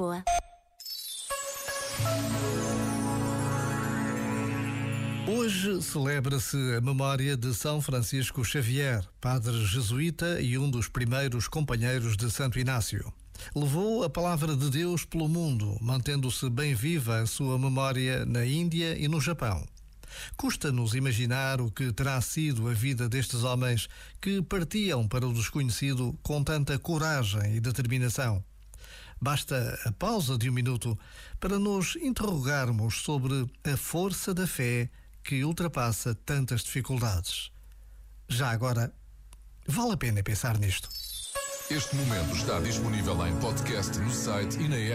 Lisboa. Hoje celebra-se a memória de São Francisco Xavier, padre jesuíta e um dos primeiros companheiros de Santo Inácio. Levou a palavra de Deus pelo mundo, mantendo-se bem viva a sua memória na Índia e no Japão. Custa-nos imaginar o que terá sido a vida destes homens que partiam para o desconhecido com tanta coragem e determinação. Basta a pausa de um minuto para nos interrogarmos sobre a força da fé que ultrapassa tantas dificuldades. Já agora, vale a pena pensar nisto. Este momento está disponível em podcast no site e na app.